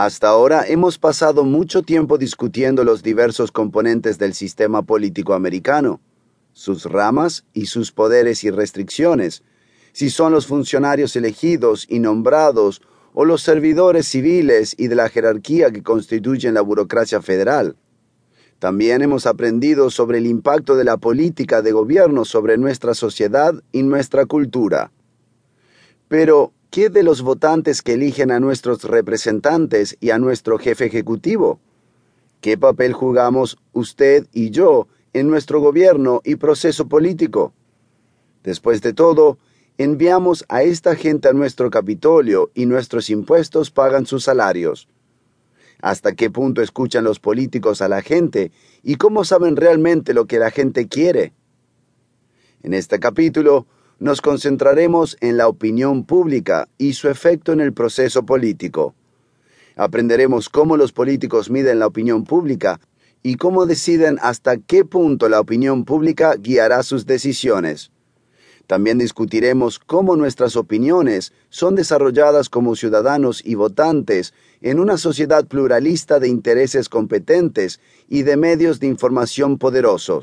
Hasta ahora hemos pasado mucho tiempo discutiendo los diversos componentes del sistema político americano, sus ramas y sus poderes y restricciones, si son los funcionarios elegidos y nombrados o los servidores civiles y de la jerarquía que constituyen la burocracia federal. También hemos aprendido sobre el impacto de la política de gobierno sobre nuestra sociedad y nuestra cultura. Pero, ¿qué de los votantes que eligen a nuestros representantes y a nuestro jefe ejecutivo? ¿Qué papel jugamos usted y yo en nuestro gobierno y proceso político? Después de todo, enviamos a esta gente a nuestro Capitolio y nuestros impuestos pagan sus salarios hasta qué punto escuchan los políticos a la gente y cómo saben realmente lo que la gente quiere. En este capítulo nos concentraremos en la opinión pública y su efecto en el proceso político. Aprenderemos cómo los políticos miden la opinión pública y cómo deciden hasta qué punto la opinión pública guiará sus decisiones. También discutiremos cómo nuestras opiniones son desarrolladas como ciudadanos y votantes en una sociedad pluralista de intereses competentes y de medios de información poderosos.